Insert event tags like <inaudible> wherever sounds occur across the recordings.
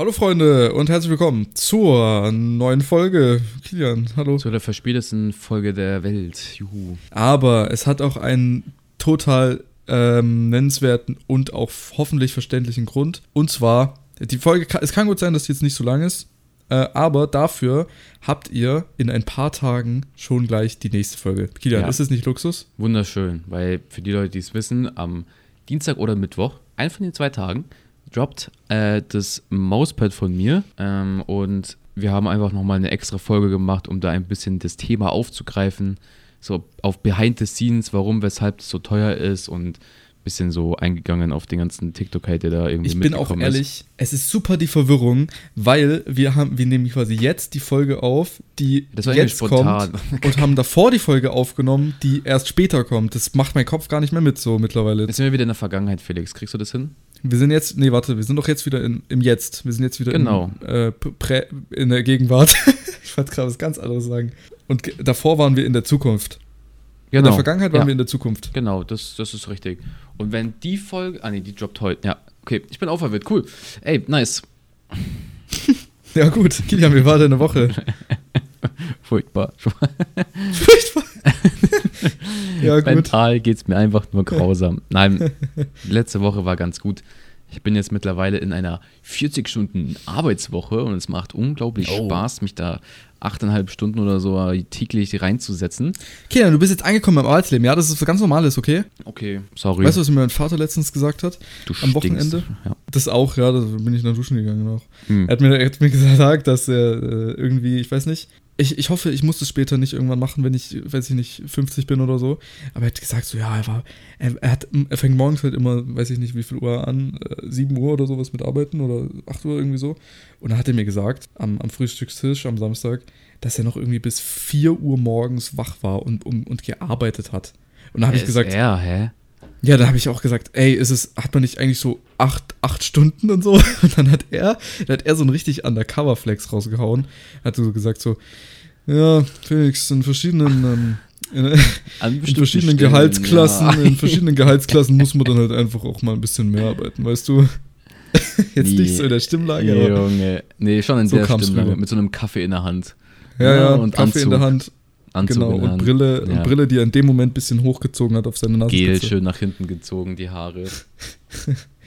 Hallo Freunde und herzlich willkommen zur neuen Folge. Kilian, hallo. Zu der verspätesten Folge der Welt. Juhu. Aber es hat auch einen total ähm, nennenswerten und auch hoffentlich verständlichen Grund. Und zwar, die Folge, es kann gut sein, dass die jetzt nicht so lang ist, äh, aber dafür habt ihr in ein paar Tagen schon gleich die nächste Folge. Kilian, Ja. ist es nicht Luxus? Wunderschön, weil für die Leute, die es wissen, am Dienstag oder Mittwoch, einen von den zwei Tagen, droppt äh, das Mauspad von mir ähm, und wir haben einfach nochmal eine extra Folge gemacht, um da ein bisschen das Thema aufzugreifen, so auf Behind the Scenes, warum, weshalb es so teuer ist und ein bisschen so eingegangen auf den ganzen TikTok-Hate, der da irgendwie Ich bin auch ehrlich, es ist super die Verwirrung, weil wir haben, wir nehmen quasi jetzt die Folge auf, die jetzt spontan. kommt und haben davor die Folge aufgenommen, die erst später kommt. Das macht mein Kopf gar nicht mehr mit so mittlerweile. Jetzt sind wir wieder in der Vergangenheit, Felix. Kriegst du das hin? Wir sind jetzt, nee, warte, wir sind doch jetzt wieder in, im Jetzt. Wir sind jetzt wieder Genau. in, äh, prä, in der Gegenwart. <laughs> ich wollte gerade was ganz anderes sagen. Und davor waren wir in der Zukunft. In der Vergangenheit waren ja. wir in der Zukunft. Genau, das, das ist richtig. Und wenn die Folge. Ah, nee, die droppt heute. Ja, okay. Ich bin auch verwirrt. Cool. Ey, nice. <laughs> Ja, gut. Kilian, wie war deine Woche? <laughs> Furchtbar. Furchtbar. <laughs> ja, gut. Mental geht es mir einfach nur grausam. Nein, letzte Woche war ganz gut. Ich bin jetzt mittlerweile in einer 40-Stunden-Arbeitswoche und es macht unglaublich Oh. Spaß, mich da 8,5 Stunden oder so täglich reinzusetzen. Kilian, du bist jetzt angekommen im Arbeitsleben. Ja, das ist was ganz Normales, okay? Okay, sorry. Weißt du, was mir mein Vater letztens gesagt hat? du am stinkst. Wochenende? Ja. Das auch, ja, da bin ich nach Duschen gegangen auch. Hm. Er hat mir, er hat mir <laughs> gesagt, dass er äh, irgendwie, ich weiß nicht, ich, ich hoffe, ich muss das später nicht irgendwann machen, wenn ich, weiß ich nicht, 50 bin oder so. Aber er hat gesagt, so, ja, er war, er, er, hat, er fängt morgens halt immer, weiß ich nicht, wie viel Uhr an, äh, 7 Uhr oder sowas mit Arbeiten oder 8 Uhr irgendwie so. Und dann hat er mir gesagt, am, am Frühstückstisch am Samstag, dass er noch irgendwie bis 4 Uhr morgens wach war und, um, und gearbeitet hat. Und dann habe ich gesagt, Er, hä? Ja, dann habe ich auch gesagt, ey, ist es, hat man nicht eigentlich so acht, acht Stunden und so? <laughs> Und dann hat er, dann hat er so einen richtig Undercover-Flex rausgehauen. Hat so gesagt so, ja, Felix, in verschiedenen, ähm, in, <laughs> in verschiedenen Stellen, Gehaltsklassen, ja. in verschiedenen Gehaltsklassen muss man dann halt einfach auch mal ein bisschen mehr arbeiten, weißt du? <laughs> Jetzt nicht so in der Stimmlage, aber Junge. Nee, schon in So der Stimmlage. Mit so einem Kaffee in der Hand. ja, ja, und Kaffee in Anzug. der Hand, Anzug genau, und. Brille, Ja. und Brille, die er in dem Moment ein bisschen hochgezogen hat auf seine Nase. Gel schön nach hinten gezogen, die Haare. <laughs>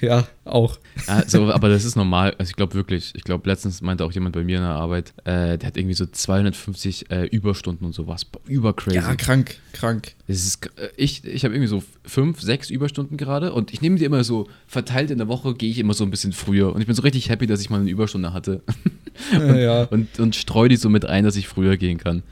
Ja, auch. Also, aber das ist normal. Also ich glaube wirklich, ich glaube, letztens meinte auch jemand bei mir in der Arbeit, äh, der hat irgendwie so 250 äh, Überstunden und sowas. Boah, Übercrazy. Ja, krank, krank. Das ist, äh, ich ich habe irgendwie so fünf, sechs Überstunden gerade und ich nehme die immer so verteilt in der Woche, gehe ich immer so ein bisschen früher. Und ich bin so richtig happy, dass ich mal eine Überstunde hatte. Ja, ja. <laughs> Und, und streue die so mit ein, dass ich früher gehen kann.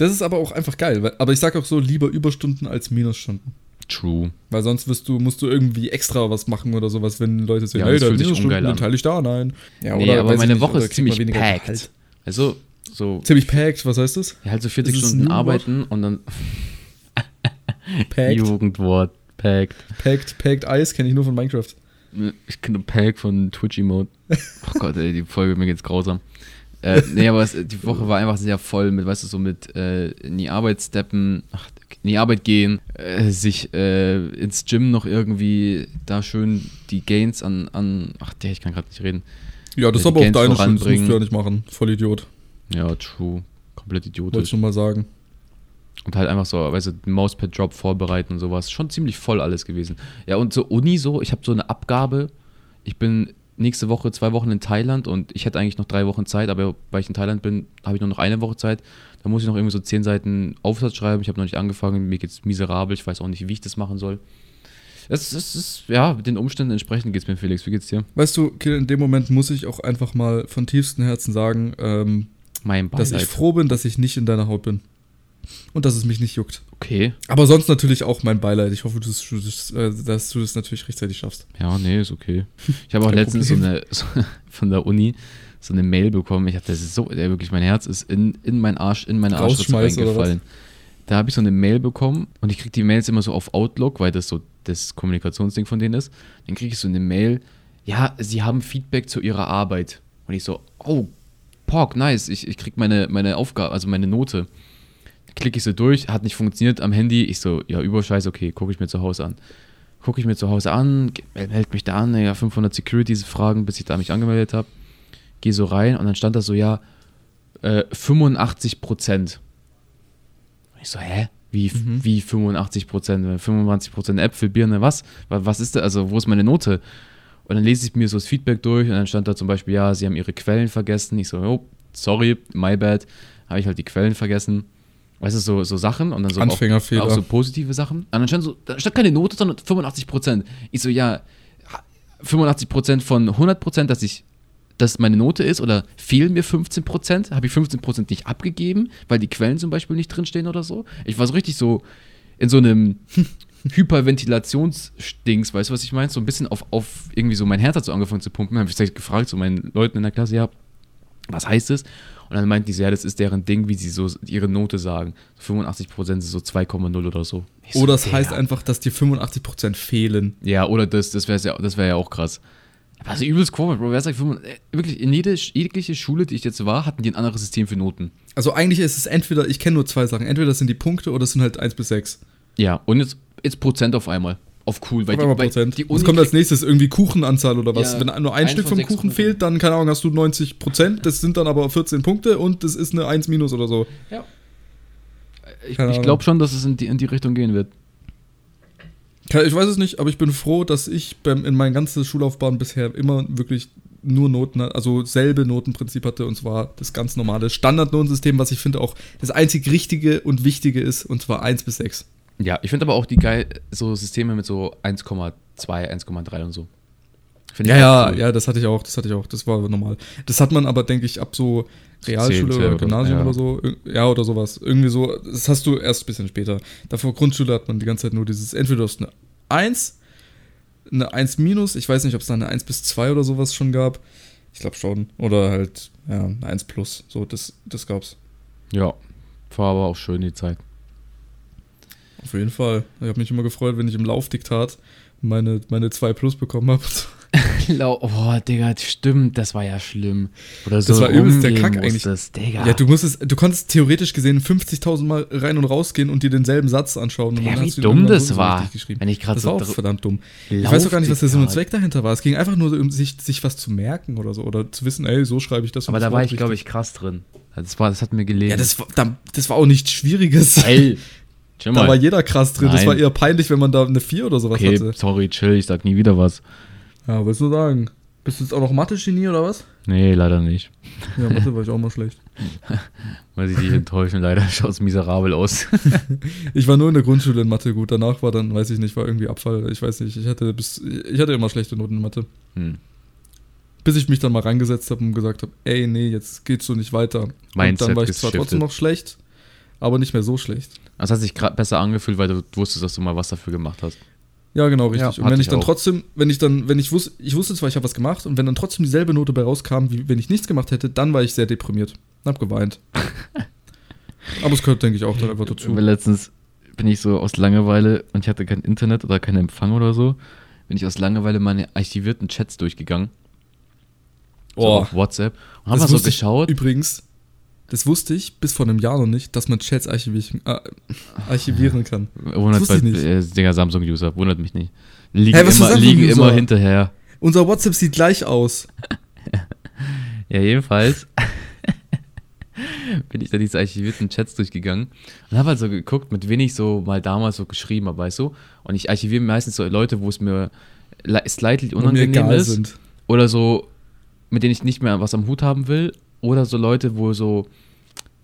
Das ist aber auch einfach geil. Weil, aber ich sag auch so, lieber Überstunden als Minusstunden. True. Weil sonst wirst du, musst du irgendwie extra was machen oder sowas, wenn Leute sagen, Ja, hey, sich Minusstunden, an. teile ich da, nein. Ja, nee, aber weiß ich meine nicht, Woche oder ist ziemlich packed. Gehalt. Also, so, Ziemlich packed, was heißt das? ja, halt so 40 Ist es ein Stunden arbeiten und dann <laughs> Packed, Jugendwort, packed. packed, packed Eis kenne ich nur von Minecraft. Ich kenne Pack von Twitch Emote. <laughs> Oh Gott, ey, die Folge mir geht's grausam. Äh, nee, aber es, die Woche war einfach sehr voll mit, weißt du, so mit äh, in die Arbeit steppen, ach, in die Arbeit gehen, äh, sich äh, ins Gym noch irgendwie da schön die Gains an, an ach der, ich kann gerade nicht reden. Ja, das ist Ja, aber auch deine Schuld, das musst du ja nicht machen. Voll Idiot, Ja, true. Komplett wollte ich idiotisch. schon mal sagen. Und halt einfach so, weißt du, den Mauspad-Drop vorbereiten und sowas. Schon ziemlich voll alles gewesen. Ja, und so Uni so, ich habe so eine Abgabe. Ich bin nächste Woche zwei Wochen in Thailand und ich hätte eigentlich noch drei Wochen Zeit, aber weil ich in Thailand bin, habe ich nur noch eine Woche Zeit. Da muss ich noch irgendwie so zehn Seiten Aufsatz schreiben. Ich habe noch nicht angefangen, mir geht's miserabel. Ich weiß auch nicht, wie ich das machen soll. Es, es ist, ja, den Umständen entsprechend geht's mir, Felix. Wie geht's dir? Weißt du, Kill, in dem Moment muss ich auch einfach mal von tiefstem Herzen sagen, ähm, dass ich froh bin, dass ich nicht in deiner Haut bin. Und dass es mich nicht juckt. Okay. Aber sonst natürlich auch mein Beileid. Ich hoffe, dass du das, äh, dass du das natürlich rechtzeitig schaffst. Ja, nee, ist okay. Ich habe <laughs> auch letztens so eine so, <laughs> von der Uni so eine Mail bekommen. Ich hatte das ist so, der wirklich mein Herz ist in, in meinen Arsch, in meine Arschritze reingefallen. Da habe ich so eine Mail bekommen und ich kriege die Mails immer so auf Outlook, weil das so das Kommunikationsding von denen ist. Dann kriege ich so eine Mail, ja, sie haben Feedback zu ihrer Arbeit. Und ich so, oh, Pork, nice, ich, ich krieg meine, meine Aufgabe, also meine Note. Klicke ich so durch, hat nicht funktioniert am Handy. Ich so, ja, Überscheiß, okay, gucke ich mir zu Hause an. Gucke ich mir zu Hause an, ge- meld mich da an, ja, 500 Securities-Fragen, bis ich da mich angemeldet habe. gehe so rein und dann stand da so, ja, äh, 85 Prozent. Ich so, hä? Wie, Mhm. wie 85 Prozent? 25 Prozent Äpfel, Birne, was? Wa- Was ist da? Also, wo ist meine Note? Und dann lese ich mir so das Feedback durch und dann stand da zum Beispiel, ja, sie haben ihre Quellen vergessen. Ich so, oh, sorry, my bad. Habe ich halt die Quellen vergessen. Weißt du, so, so Sachen und dann so auch, Anfängerfehler. auch so positive Sachen. Und dann stand so, da stand keine Note, sondern 85 Prozent. Ich so, ja, 85 Prozent von 100 Prozent, dass ich dass meine Note ist oder fehlen mir 15 Prozent? Habe ich 15 Prozent nicht abgegeben, weil die Quellen zum Beispiel nicht drinstehen oder so? Ich war so richtig so in so einem <laughs> Hyperventilationsdings, weißt du, was ich meine? So ein bisschen auf, auf irgendwie so mein Herz hat so angefangen zu pumpen. Habe ich gefragt, so meinen Leuten in der Klasse, ja, was heißt das? Und dann meinten die so, ja, das ist deren Ding, wie sie so ihre Note sagen. 85 Prozent ist so 2,0 oder so. Ich so, Oder es Digga. heißt einfach, dass dir 85% fehlen. Ja, oder das, das wäre ja, das wär ja auch krass. Aber also übelst komisch, Bro. Wer sagt, 85 äh, wirklich, in jede, jegliche Schule, die ich jetzt war, hatten die ein anderes System für Noten. Also eigentlich ist es entweder, ich kenne nur zwei Sachen, entweder das sind die Punkte oder es sind halt 1 bis 6. Ja, und jetzt, jetzt Prozent auf einmal. Auf cool, weil einmal weil die Was kommt als nächstes? Irgendwie Kuchenanzahl oder was? Ja, Wenn nur ein Stück vom Kuchen Kuchen. fehlt, dann, keine Ahnung, hast du 90 Prozent. Das sind dann aber 14 Punkte und das ist eine 1 minus oder so. Ja. Ich, ich glaube schon, dass es in die, in die Richtung gehen wird. Ich weiß es nicht, aber ich bin froh, dass ich beim, in meiner ganzen Schullaufbahn bisher immer wirklich nur Noten, also selbe Notenprinzip hatte und zwar das ganz normale Standardnotensystem, was ich finde auch das einzig Richtige und Wichtige ist und zwar 1 bis 6. Ja, ich finde aber auch die geil, so Systeme mit so 1,2, 1,3 und so. Finde Ja, ich ja, auch cool. ja, das hatte ich auch, das hatte ich auch, das war normal. Das hat man aber, denke ich, ab so Realschule oder oder- Gymnasium ja. oder so, ja, oder sowas. Irgendwie so, das hast du erst ein bisschen später. Davor Grundschule hat man die ganze Zeit nur dieses, entweder du hast eine 1, eine 1 minus, ich weiß nicht, ob es da eine 1 bis 2 oder sowas schon gab. Ich glaube schon. Oder halt, ja, eine 1 plus, so, das, das gab's. Ja, war aber auch schön die Zeit. Auf jeden Fall. Ich habe mich immer gefreut, wenn ich im Laufdiktat meine, meine 2 plus bekommen habe. <laughs> Oh, Digga, stimmt, das war ja schlimm. Oder so Das war übelst der Kack eigentlich. Digga. Ja, du musstest, du konntest theoretisch gesehen 50.000 Mal rein und rausgehen und dir denselben Satz anschauen. Und Ja, dann wie hast du ihn dumm das so war. Wenn ich gerade so war auch verdammt dumm. Ich weiß auch gar nicht, was der Sinn und. Zweck dahinter war. Es ging einfach nur um sich, sich was zu merken oder so. Oder zu wissen, ey, so schreibe ich das. und Aber da war ich, glaube ich, krass drin. Das, war, das hat mir gelegen. Ja, das war, da, das war auch nichts Schwieriges. Ey, <laughs> chill Da war mal. jeder krass drin. Das Nein. war eher peinlich, wenn man da eine 4 oder sowas Okay, hatte. sorry, chill, ich sag nie wieder was. Ja, willst du sagen? Bist du jetzt auch noch Mathe-Genie oder was? Nee, leider nicht. Ja, Mathe war ich auch mal schlecht. <laughs> Muss ich dich enttäuschen, leider <laughs> schaut es miserabel aus. <laughs> Ich war nur in der Grundschule in Mathe gut. Danach war dann, weiß ich nicht, war irgendwie Abfall. Ich weiß nicht. Ich hatte bis, ich hatte immer schlechte Noten in Mathe. Hm. Bis ich mich dann mal rangesetzt habe und gesagt habe, ey, nee, jetzt geht's so nicht weiter. und Mindset dann war ich zwar trotzdem noch schlecht, aber nicht mehr so schlecht. Das hat sich gerade besser angefühlt, weil du wusstest, dass du mal was dafür gemacht hast. Ja, genau, richtig. Ja, und wenn ich ich dann auch. trotzdem, wenn ich dann, wenn ich wusste, ich wusste zwar, ich habe was gemacht und wenn dann trotzdem dieselbe Note bei rauskam, wie wenn ich nichts gemacht hätte, dann war ich sehr deprimiert. Und hab geweint. <laughs> aber es gehört, denke ich, auch dann einfach dazu. Weil letztens bin ich so aus Langeweile und ich hatte kein Internet oder keinen Empfang oder so, bin ich aus Langeweile meine archivierten Chats durchgegangen. So Oh. auf WhatsApp. Und hab Das mal so geschaut. Übrigens, das wusste ich bis vor einem Jahr noch nicht, dass man Chats archivieren, äh, archivieren kann. Wundert wusste ich bei nicht. äh, Digga, Samsung-User, wundert mich nicht. Liegen, für immer, liegen immer hinterher. Unser WhatsApp sieht gleich aus. <laughs> Ja, jedenfalls <laughs> bin ich da diese archivierten Chats durchgegangen und habe halt so geguckt, mit wen ich so mal damals so geschrieben habe, weißt du? Und ich archiviere meistens so Leute, wo es mir li- slightly mir unangenehm egal ist. sind. Oder so, mit denen ich nicht mehr was am Hut haben will. Oder so Leute, wo so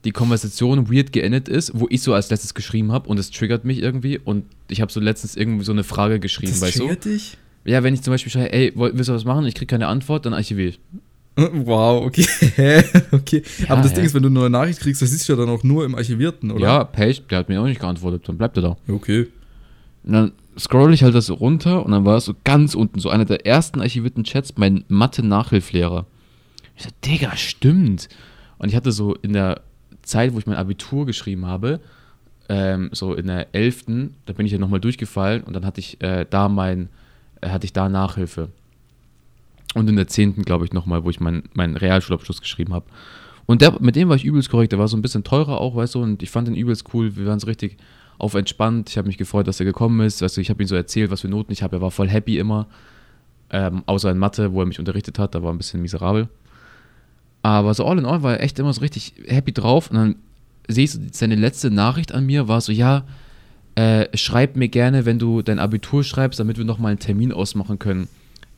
die Konversation weird geendet ist, wo ich so als letztes geschrieben habe und es triggert mich irgendwie. Und ich habe so letztens irgendwie so eine Frage geschrieben, Das weißt du? triggert dich? Ja, wenn ich zum Beispiel schreibe, ey, willst du was machen? Ich krieg keine Antwort, dann archiviere ich. <laughs> Wow, okay. <laughs> okay. Ja, Aber das hä? Ding ist, wenn du eine neue Nachricht kriegst, das siehst du ja dann auch nur im Archivierten, oder? Ja, Page, der hat mir auch nicht geantwortet, dann bleibt er da. Ja. Okay. Und dann scroll ich halt das so runter und dann war es so ganz unten, so einer der ersten archivierten Chats, mein Mathe-Nachhilflehrer. Ich so, Digga, stimmt. Und ich hatte so in der Zeit, wo ich mein Abitur geschrieben habe, ähm, so in der 11., da bin ich ja nochmal durchgefallen und dann hatte ich äh, da mein, äh, hatte ich da Nachhilfe. Und in der 10., glaube ich, nochmal, wo ich meinen meinen Realschulabschluss geschrieben habe. Und der, mit dem war ich übelst korrekt. Der war so ein bisschen teurer auch, weißt du, und ich fand den übelst cool. Wir waren so richtig auf entspannt. Ich habe mich gefreut, dass er gekommen ist. Weißt du, ich habe ihm so erzählt, was für Noten ich habe. Er war voll happy immer. Ähm, außer in Mathe, wo er mich unterrichtet hat, da war ein bisschen miserabel. Aber so all in all war er echt immer so richtig happy drauf. Und dann sehe ich so, seine letzte Nachricht an mir war so, ja, äh, schreib mir gerne, wenn du dein Abitur schreibst, damit wir nochmal einen Termin ausmachen können,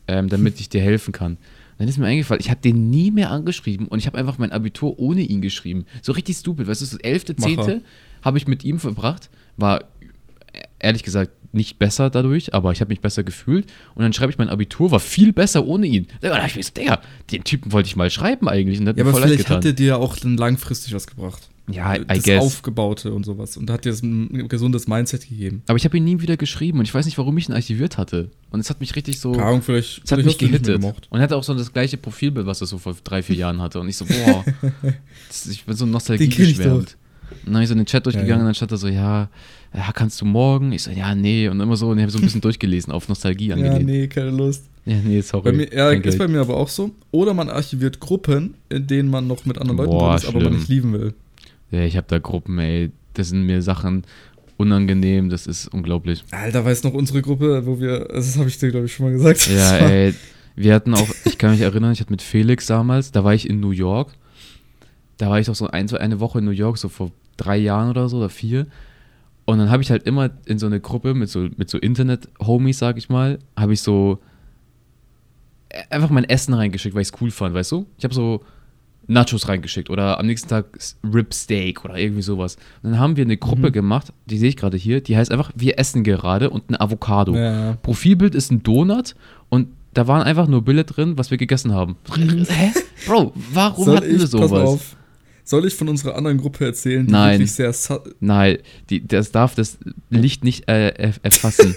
ähm, damit ich dir helfen kann. Dann ist mir eingefallen, ich habe den nie mehr angeschrieben und ich habe einfach mein Abitur ohne ihn geschrieben. So richtig stupid. Weißt du, das 11.10. Macher. habe ich mit ihm verbracht. War ehrlich gesagt nicht besser dadurch, aber ich habe mich besser gefühlt. Und dann schreibe ich mein Abitur, war viel besser ohne ihn. Da dachte ich mir so, Digga, den Typen wollte ich mal schreiben eigentlich. Und Ja, aber vielleicht hat der dir auch dann langfristig was gebracht. Ja, I das guess. Aufgebaute und sowas. Und hat dir das ein gesundes Mindset gegeben. Aber ich habe ihn nie wieder geschrieben und ich weiß nicht, warum ich ihn archiviert hatte. Und es hat mich richtig so. Keine Ahnung, vielleicht, Es hat vielleicht mich gehittet. Und er hatte auch so das gleiche Profilbild, was er so vor drei, vier Jahren hatte. Und ich so, boah, <laughs> das, ich bin so ich geschwärmt. Und dann habe ich so in den Chat durchgegangen Ja, ja. und dann stand da so, ja, ja, kannst du morgen? Ich so, ja, nee. Und immer so, und ich habe so ein bisschen <laughs> durchgelesen, auf Nostalgie Ja, angelehnt. nee, keine Lust. Ja, nee, sorry. Bei mir, ja, ist Geld. bei mir aber auch so. Oder man archiviert Gruppen, in denen man noch mit anderen Leuten Boah, drin ist, aber man schlimm. nicht lieben will. Ja, ich habe da Gruppen, ey, das sind mir Sachen unangenehm, das ist unglaublich. Alter, weißt du noch unsere Gruppe, wo wir, das habe ich dir, glaube ich, schon mal gesagt. Ja, ey, wir hatten auch, ich kann mich erinnern, ich hatte mit Felix damals, da war ich in New York. Da war ich doch so ein, eine Woche in New York, so vor drei Jahren oder so, oder vier. Und dann habe ich halt immer in so eine Gruppe mit so, mit so Internet-Homies, sag ich mal, habe ich so einfach mein Essen reingeschickt, weil ich es cool fand, weißt du? Ich habe so Nachos reingeschickt oder am nächsten Tag Rib Steak oder irgendwie sowas. Und dann haben wir eine Gruppe Mhm. gemacht, die sehe ich gerade hier, die heißt einfach Wir essen gerade und eine Avocado. Ja. Profilbild ist ein Donut und da waren einfach nur Bilder drin, was wir gegessen haben. Hä? Bro, warum Soll hatten ich, wir sowas? Soll ich von unserer anderen Gruppe erzählen, die Nein. wirklich sehr, Nein, die, das darf das Licht nicht äh, erf- erfassen.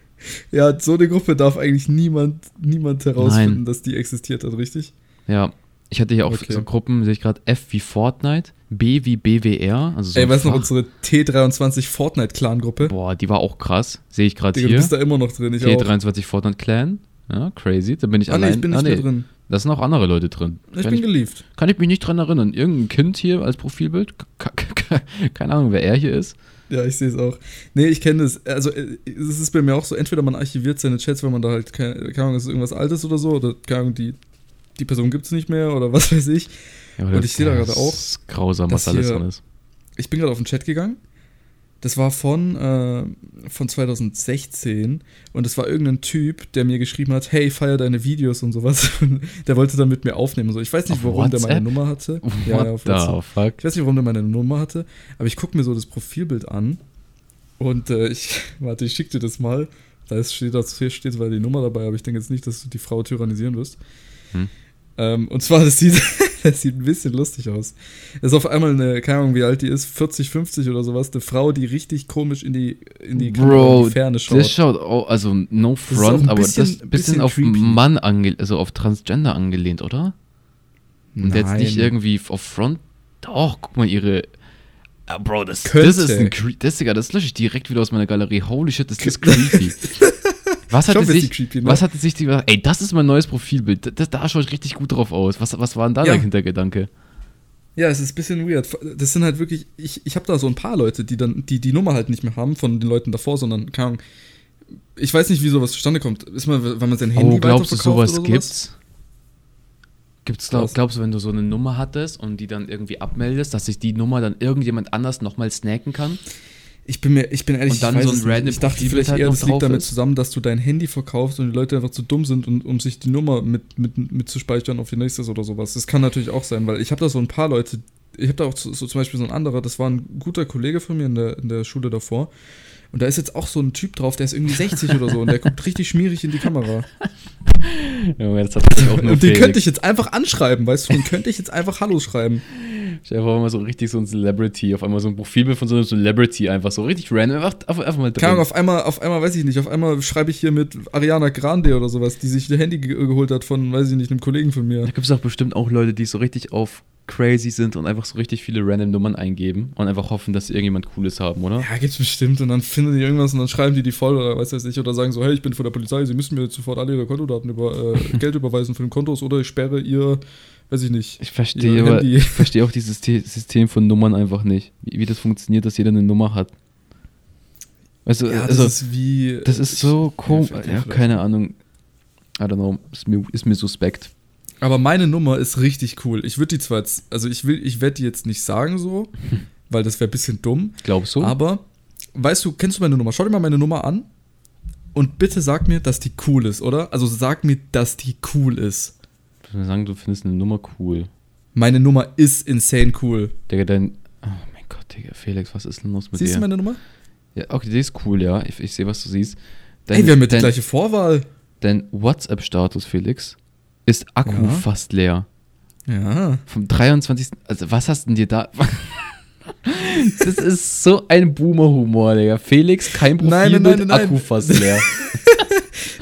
<laughs> ja, so eine Gruppe darf eigentlich niemand, niemand herausfinden, Nein. dass die existiert hat, richtig? ja, ich hatte hier auch Okay. so Gruppen, sehe ich gerade, F wie Fortnite, B wie BWR, also so Ey, weißt du noch, unsere T23 Fortnite-Clan-Gruppe? Boah, die war auch krass, sehe ich gerade Digga, du hier. bist da immer noch drin, ich auch. T23 Fortnite Clan, ja, crazy, da bin ich Ah, nee, allein. ich bin nicht ah, mehr drin. Da sind auch andere Leute drin. Ich kann, bin ich, gelieft. kann ich mich nicht dran erinnern. Irgendein Kind hier als Profilbild, keine Ahnung, wer er hier ist. Ja, ich sehe es auch. Nee, ich kenne das. Also, äh, es ist bei mir auch so, entweder man archiviert seine Chats, wenn man da halt, keine, keine Ahnung, es ist irgendwas Altes oder so, oder keine Ahnung, die, die Person gibt es nicht mehr oder <laughs> was weiß ich. Ja, Und ich sehe da gerade auch, ist grausam, was alles drin ist. Ich bin gerade auf den Chat gegangen. Das war von, äh, von 2016 und es war irgendein Typ, der mir geschrieben hat, hey, feier deine Videos und sowas. <laughs> der wollte dann mit mir aufnehmen und so. Ich weiß nicht, Auf warum der meine? Nummer hatte. <laughs> What Ja, ja, auf the fuck? Ich weiß nicht, warum der meine Nummer hatte, aber ich gucke mir so das Profilbild an und äh, ich, <laughs> warte, ich schicke dir das mal. Da ist, steht, da steht zwar die Nummer dabei, aber ich denke jetzt nicht, dass du die Frau tyrannisieren wirst. Hm. Ähm, und zwar, das sieht, <laughs> das sieht ein bisschen lustig aus. Das ist auf einmal eine, keine Ahnung, wie alt die ist, 40, 50 oder sowas, eine Frau, die richtig komisch in die, in die, Bro, in die Ferne schaut. Das schaut, auch, also no ist front, ein aber bisschen- das bisschen, bisschen auf creepy. Mann angelehnt, also auf Transgender angelehnt, oder? Und jetzt nicht Nein. irgendwie auf Front. Doch, guck mal, ihre. Ah, Bro, das, Könnte. das ist ein Cre- das, Digga, das lösche ich direkt wieder aus meiner Galerie. Holy shit, das ist <laughs> creepy. Was hatte, bisschen sich, creepy, ne? was hatte sich die Ey, das ist mein neues Profilbild. Das, da schaue ich richtig gut drauf aus. Was, was war denn da Ja. der Hintergedanke? Ja, es ist ein bisschen weird. Das sind halt wirklich, ich, ich habe da so ein paar Leute, die dann die, die Nummer halt nicht mehr haben von den Leuten davor, sondern, keine Ahnung, ich weiß nicht, wie sowas zustande kommt. Ist man, wenn man sein Handy Oh, glaubst du, sowas oder gibt's? Gibt's, glaub, glaubst du, wenn du so eine Nummer hattest und die dann irgendwie abmeldest, dass sich die Nummer dann irgendjemand anders nochmal snacken kann? Ich bin mir, ich bin ehrlich, Und dann ich so ein random Ich dachte Profilbild vielleicht halt eher, das liegt damit ist. zusammen, dass du dein Handy verkaufst und die Leute einfach zu dumm sind, um, um sich die Nummer mit, mit, mit zu speichern auf ihr nächstes oder sowas. Das kann natürlich auch sein, weil ich habe da so ein paar Leute, ich habe da auch so, so zum Beispiel so ein anderer, das war ein guter Kollege von mir in der, in der Schule davor. Und da ist jetzt auch so ein Typ drauf, der ist irgendwie 60 oder so und der guckt richtig schmierig in die Kamera. <laughs> Junge, das hat natürlich auch nur Und den könnte ich jetzt einfach anschreiben, weißt du? Den könnte ich jetzt einfach Hallo schreiben. Dir vor, mal so richtig so ein Celebrity, auf einmal so ein Profilbild von so einem Celebrity, einfach so richtig random, einfach, einfach, einfach mal drin. Keine Ahnung, auf einmal, auf einmal, weiß ich nicht, auf einmal schreibe ich hier mit Ariana Grande oder sowas, die sich ihr Handy ge geholt hat von, weiß ich nicht, einem Kollegen von mir. Da gibt es auch bestimmt auch Leute, die so richtig auf crazy sind und einfach so richtig viele random Nummern eingeben und einfach hoffen, dass sie irgendjemand Cooles haben, oder? Ja, gibt's bestimmt. Und dann finden die irgendwas und dann schreiben die die voll oder weiß ich. Oder sagen so, hey, ich bin von der Polizei, sie müssen mir jetzt sofort alle ihre Kontodaten über äh, <laughs> Geld überweisen von den Kontos oder ich sperre ihr, weiß ich nicht. Ich verstehe, aber, Handy. <laughs> ich verstehe auch dieses Te- System von Nummern einfach nicht. Wie, wie das funktioniert, dass jeder eine Nummer hat. Weißt du, Ja, das also, ist wie. das ist so komisch. Ja, keine Ahnung. I don't know. Ist mir, ist mir suspekt. Aber meine Nummer ist richtig cool. Ich würde die zwar jetzt, also ich will, ich werde die jetzt nicht sagen so, <laughs> weil das wäre ein bisschen dumm. Glaubst du? Aber, weißt du, kennst du meine Nummer? Schau dir mal meine Nummer an und bitte sag mir, dass die cool ist, oder? Also sag mir, dass die cool ist. Ich würde sagen, du findest eine Nummer cool. Meine Nummer ist insane cool. Digga, dein. Oh mein Gott, Digga, Felix, was ist denn los mit Siehst dir? du meine Nummer? ja, okay, die ist cool, ja. Ich, ich sehe, was du siehst. Ey, wir haben mit die dein, gleiche Vorwahl. dein WhatsApp-Status, Felix, ist Akku Ja. fast leer. Ja. Vom 23. Also, was hast denn dir da. <laughs> das ist so ein Boomer-Humor, Digga. Felix, kein Profil Nein, nein, mit nein, nein. Akku fast leer. <laughs>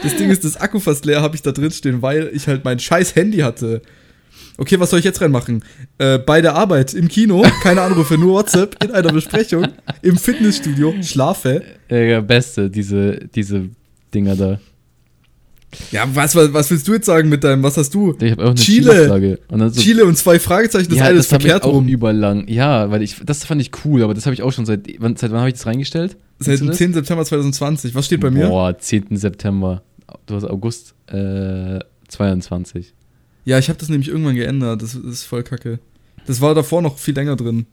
Das Ding ist, das Akku fast leer habe ich da drin stehen, weil ich halt mein scheiß Handy hatte. Okay, was soll ich jetzt reinmachen? Äh, bei der Arbeit, im Kino, keine Anrufe, nur WhatsApp, in einer Besprechung, im Fitnessstudio, schlafe. Digga, beste, diese, diese Dinger da. Ja, was, was, was willst du jetzt sagen mit deinem, was hast du? Ich habe auch eine Chile. Chile-Flagge. Und so, Chile und zwei Fragezeichen, das ja, eine ist ich verkehrt auch rum. überlang. Ja, weil ich, das fand ich cool, aber das habe ich auch schon seit, wann, seit wann habe ich das reingestellt? Seit dem das? 10. September 2020. Was steht bei mir? Boah, 10. September. Du hast August äh, 22. Ja, ich habe das nämlich irgendwann geändert. Das, das ist voll kacke. Das war davor noch viel länger drin.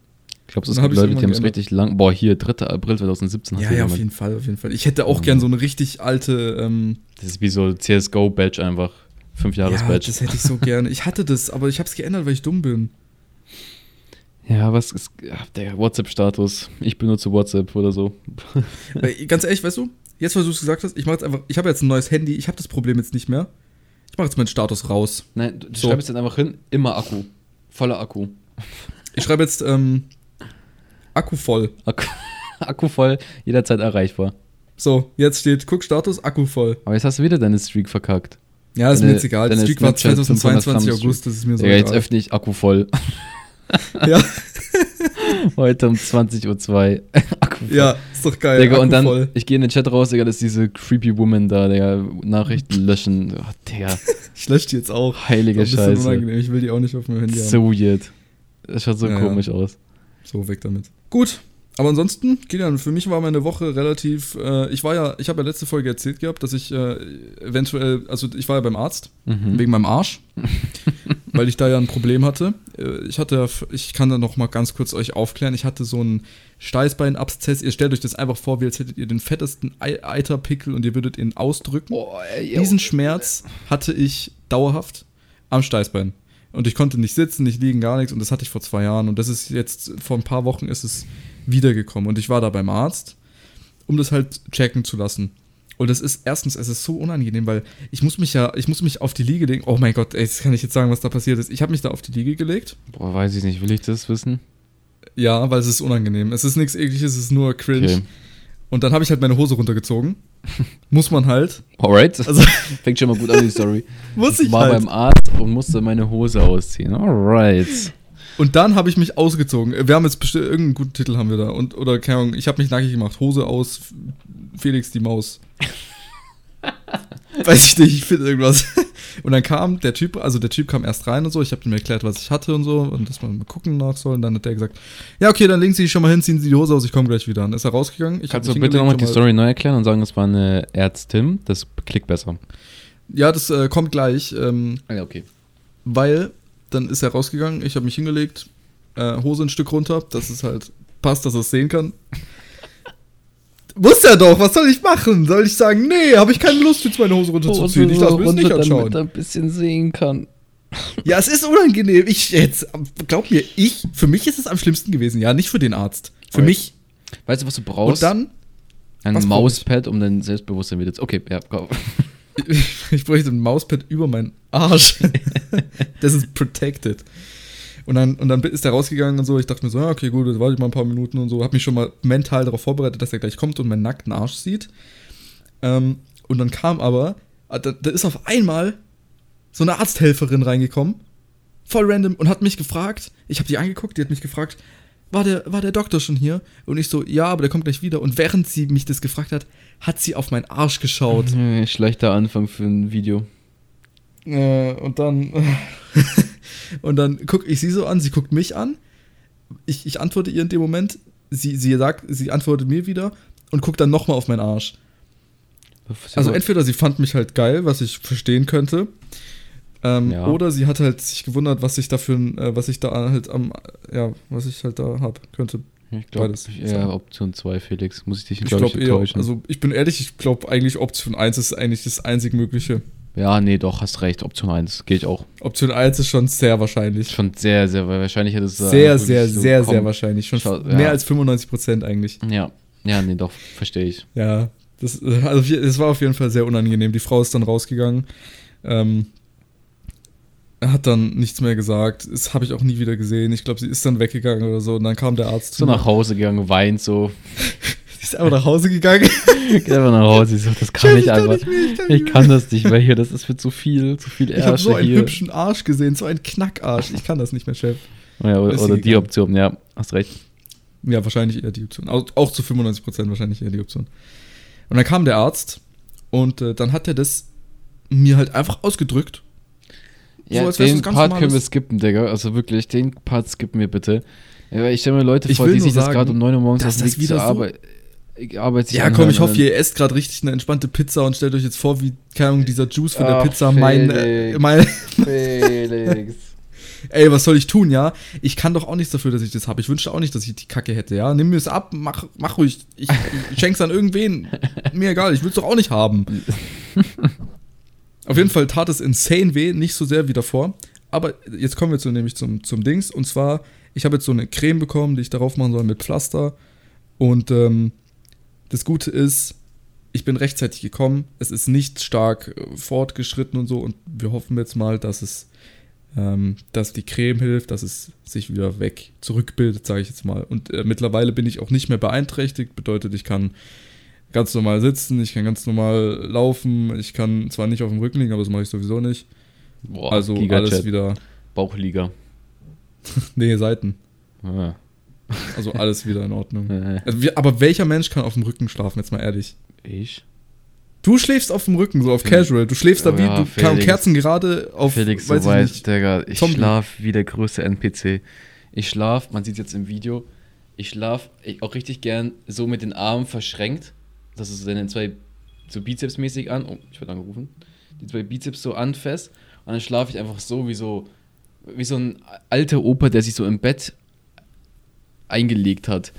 Ich glaube, es gibt Leute, die haben es richtig lang. Boah, hier, 3. April 2017 hast Ja, ja, auf jemand. jeden Fall, auf jeden Fall. Ich hätte auch Mhm. gern so eine richtig alte. Ähm, Das ist wie so CSGO-Badge einfach. 5 ja, Jahres-Badge. das hätte ich so <laughs> gerne. Ich hatte das, aber ich habe es geändert, weil ich dumm bin. Ja, was ist. Ja, der WhatsApp-Status. Ich benutze WhatsApp oder so. Weil, ganz ehrlich, weißt du, jetzt, was du es gesagt hast, ich mache jetzt einfach, ich habe jetzt ein neues Handy, ich habe das Problem jetzt nicht mehr. Ich mache jetzt meinen Status raus. Nein, du, du So. schreibst jetzt einfach hin, immer Akku. Voller Akku. Ich schreibe jetzt ähm, Akku voll. Akku, <laughs> Akku voll, jederzeit erreichbar. So, jetzt steht, guck Status, Akku voll. Aber jetzt hast du wieder deine Streak verkackt. Ja, ist mir Deine- jetzt egal. Deine Streak war Snapchat 500 2022 Gramm August, das ist mir so ja, jetzt egal. öffne ich Akku voll. <laughs> Ja, <laughs> Heute um 20.02 Uhr. Akku voll. ja, ist doch geil. Digga, Akku und dann, voll. ich gehe in den Chat raus, Digga, das ist diese creepy Woman da, Digga, Nachrichten löschen. Oh, Digga, Ich lösche die jetzt auch. heilige bisschen Scheiße. Ich will die auch nicht auf meinem Handy haben. So weird. Das schaut so Ja, ja. komisch aus. So, weg damit. Gut. Aber ansonsten, Kilian, für mich war meine Woche relativ. Äh, ich war ja, ich habe ja letzte Folge erzählt gehabt, dass ich äh, eventuell, also ich war ja beim Arzt Mhm. wegen meinem Arsch, <laughs> weil ich da ja ein Problem hatte. Äh, Ich hatte, ich kann da noch mal ganz kurz euch aufklären. Ich hatte so einen Steißbeinabszess. Ihr stellt euch das einfach vor, wie als hättet ihr den fettesten Ei- Eiterpickel und ihr würdet ihn ausdrücken. Boah, ey, Diesen Schmerz hatte ich dauerhaft am Steißbein. Und ich konnte nicht sitzen, nicht liegen, gar nichts. Und das hatte ich vor zwei Jahren. Und das ist jetzt, vor ein paar Wochen ist es wiedergekommen. Und ich war da beim Arzt, um das halt checken zu lassen. Und das ist, erstens, es ist so unangenehm, weil ich muss mich ja, ich muss mich auf die Liege legen. Oh mein Gott, ey, jetzt kann ich jetzt sagen, was da passiert ist. Ich habe mich da auf die Liege gelegt. Boah, weiß ich nicht, will ich das wissen? Ja, weil es ist unangenehm. Es ist nichts ekliges, es ist nur cringe. Okay. Und dann habe ich halt meine Hose runtergezogen. <laughs> muss man halt. Alright. Also, <laughs> Fängt schon mal gut an, die Story. <laughs> muss ich war halt. beim Arzt und musste meine Hose ausziehen. Alright. Und dann habe ich mich ausgezogen. Wir haben jetzt bestimmt irgendeinen guten Titel haben wir da und oder keine Ahnung, ich habe mich nackig gemacht, Hose aus, Felix die Maus. Weiß ich nicht, ich finde irgendwas. Und dann kam der Typ, also der Typ kam erst rein und so, ich habe ihm erklärt, was ich hatte und so und dass man mal gucken nach soll und dann hat der gesagt, ja, okay, dann legen Sie sich schon mal hin, ziehen Sie die Hose aus, ich komme gleich wieder. Dann ist er rausgegangen. Kannst du bitte nochmal die Story neu erklären und sagen, es war eine Ärztin? Das klickt besser. Ja, das äh, kommt gleich, ähm, Ah, ja, okay. weil dann ist er rausgegangen, ich habe mich hingelegt, äh, Hose ein Stück runter, dass es halt passt, dass er es sehen kann. Muss er doch, was soll ich machen? Soll ich sagen, nee, habe ich keine Lust, jetzt meine Hose runterzuziehen? ich lasse mir das nicht anschauen. ein bisschen sehen kann. Ja, es ist unangenehm. Ich jetzt, glaub mir, ich, für mich ist es am schlimmsten gewesen. Ja, nicht für den Arzt. Für Okay. mich. Weißt du, was du brauchst? Und dann, ein was ich? Mauspad, um dein Selbstbewusstsein wieder zu. Okay, ja, komm. <laughs> ich bräuchte ein Mauspad über meinen Arsch. <laughs> das ist protected. Und dann, und dann ist er rausgegangen und so. Ich dachte mir so, okay, gut, jetzt warte ich mal ein paar Minuten und so. Hab mich schon mal mental darauf vorbereitet, dass er gleich kommt und meinen nackten Arsch sieht. Ähm, und dann kam aber, ah, da, da ist auf einmal so eine Arzthelferin reingekommen. Voll random und hat mich gefragt. Ich habe die angeguckt, die hat mich gefragt, war der, war der Doktor schon hier? Und ich so, ja, aber der kommt gleich wieder. Und während sie mich das gefragt hat, hat sie auf meinen Arsch geschaut. <laughs> Schlechter Anfang für ein Video. Äh, und dann <laughs> und dann gucke ich sie so an, sie guckt mich an. Ich, ich antworte ihr in dem Moment. Sie, sie sagt, sie antwortet mir wieder und guckt dann nochmal auf meinen Arsch. Also entweder sie fand mich halt geil, was ich verstehen könnte, Ähm, Ja. Oder sie hat halt sich gewundert, was ich dafür, äh, was ich da halt am, ja, was ich halt da habe, könnte. Ich glaube, Beides. ja, Option 2, Felix. Muss ich dich, Ich glaube ich, glaube eher, enttäuschen. also ich bin ehrlich, ich glaube eigentlich Option 1 ist eigentlich das einzig mögliche. Ja, nee, doch, hast recht. Option 1, gehe ich auch. Option 1 ist schon sehr wahrscheinlich. Schon sehr, sehr, wahrscheinlich hätte es da Sehr, sehr, so sehr, kommen- sehr wahrscheinlich. Schon Schau- mehr ja. als 95 Prozent eigentlich. Ja, ja, nee, doch, verstehe ich. Ja, das, äh, also es war auf jeden Fall sehr unangenehm. Die Frau ist dann rausgegangen. Ähm, hat dann nichts mehr gesagt. Das habe ich auch nie wieder gesehen. Ich glaube, sie ist dann weggegangen oder so. Und dann kam der Arzt So nach Hause gegangen, weint so. <laughs> Sie ist einfach nach Hause gegangen. <laughs> Geht einfach nach Hause. Ich so, das kann Chef, ich einfach. nicht mehr, ich kann Ich kann das nicht mehr hier. Das ist für zu viel, zu viel Ich habe so Ärsche einen hier. hübschen Arsch gesehen, so einen Knackarsch. Ich kann das nicht mehr, Chef. Ja, oder Ist oder sie die gegangen. Option, ja, hast recht. Ja, wahrscheinlich eher die Option. Auch, auch zu 95 Prozent wahrscheinlich eher die Option. Und dann kam der Arzt und äh, dann hat er das mir halt einfach ausgedrückt. Ja, So, den Part können wir Normales. skippen, Digga. Also wirklich, den Part skippen wir bitte. Ja, ich stelle mir Leute Ich vor, die sich das sagen, gerade um 9 Uhr morgens auf das Weg zur Arbeit, Arbeit sich Ja, komm, ich hoffe, ihr esst gerade richtig eine entspannte Pizza und stellt euch jetzt vor, wie, keine Ahnung, dieser Juice von der Ach, Pizza mein, äh, Felix. mein. Felix. <laughs> Ey, was soll ich tun, ja? Ich kann doch auch nichts dafür, dass ich das habe. Ich wünschte auch nicht, dass ich die Kacke hätte, ja? Nimm mir es ab, mach, mach ruhig. Ich, ich schenk's an irgendwen. Mir egal, ich will's doch auch nicht haben. Auf jeden Fall tat es insane weh, nicht so sehr wie davor. Aber jetzt kommen wir zu, nämlich zum, zum Dings. Und zwar, ich habe jetzt so eine Creme bekommen, die ich darauf machen soll mit Pflaster. Und ähm, das Gute ist, ich bin rechtzeitig gekommen. Es ist nicht stark äh, fortgeschritten und so. Und wir hoffen jetzt mal, dass es, ähm, dass die Creme hilft, dass es sich wieder weg zurückbildet, sage ich jetzt mal. Und äh, mittlerweile bin ich auch nicht mehr beeinträchtigt. Bedeutet, ich kann ganz normal sitzen, ich kann ganz normal laufen. Ich kann zwar nicht auf dem Rücken liegen, aber das mache ich sowieso nicht. Boah, also alles wieder. Bauchliga. <laughs> Nee, Seiten. Ja. Also alles wieder in Ordnung. Also, wir- aber welcher Mensch kann auf dem Rücken schlafen, jetzt mal ehrlich? Ich? Du schläfst auf dem Rücken, so auf Felix. Casual. Du schläfst da wie, ja, du Felix. Kerzen gerade auf, Felix, weiß so ich nicht. Digga. Ich Zombie. schlaf wie der größte NPC. Ich schlaf, man sieht jetzt im Video, ich schlaf auch richtig gern so mit den Armen verschränkt. Das ist dann zwei so Bizeps-mäßig an. Oh, ich werde angerufen. Die zwei Bizeps so anfest. Und dann schlafe ich einfach so wie so wie so ein alter Opa, der sich so im Bett eingelegt hat.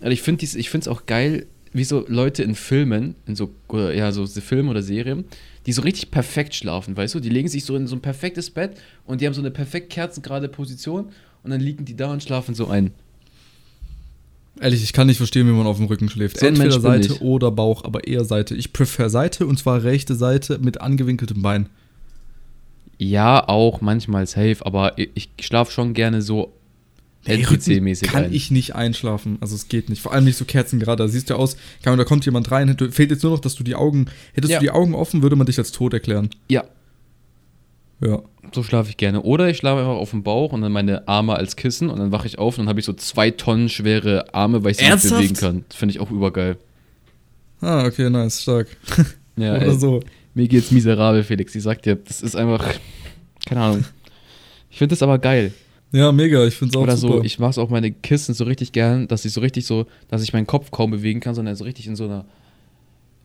Also ich finde es auch geil, wie so Leute in Filmen, in so oder ja so Filmen oder Serien, die so richtig perfekt schlafen, weißt du? Die legen sich so in so ein perfektes Bett und die haben so eine perfekt kerzengerade Position und dann liegen die da und schlafen so ein. Ehrlich, ich kann nicht verstehen, wie man auf dem Rücken schläft. So Entweder Seite oder Bauch, aber eher Seite. Ich prefer Seite und zwar rechte Seite mit angewinkeltem Bein. Ja, auch manchmal safe, aber ich, ich schlafe schon gerne so Ey, NPC-mäßig kann ein. ich nicht einschlafen. Also es geht nicht. Vor allem nicht so kerzengerade. Da siehst du aus, Ahnung, da kommt jemand rein. hätte- Fehlt jetzt nur noch, dass du die Augen. Hättest Ja. du die Augen offen, würde man dich als tot erklären. Ja, Ja. so schlafe ich gerne. Oder ich schlafe einfach auf dem Bauch und dann meine Arme als Kissen und dann wache ich auf und dann habe ich so zwei Tonnen schwere Arme, weil ich sie nicht Ernsthaft? bewegen kann. Das finde ich auch übergeil. Ah, okay, nice, stark. <laughs> Ja, Oder ey, so. mir geht's miserabel, Felix. Ich sag dir, das ist einfach, keine Ahnung. Ich finde das aber geil. Ja, mega, ich find's auch Oder super. so, ich mache auch meine Kissen so richtig gern, dass ich so richtig so, dass ich meinen Kopf kaum bewegen kann, sondern so richtig in so einer,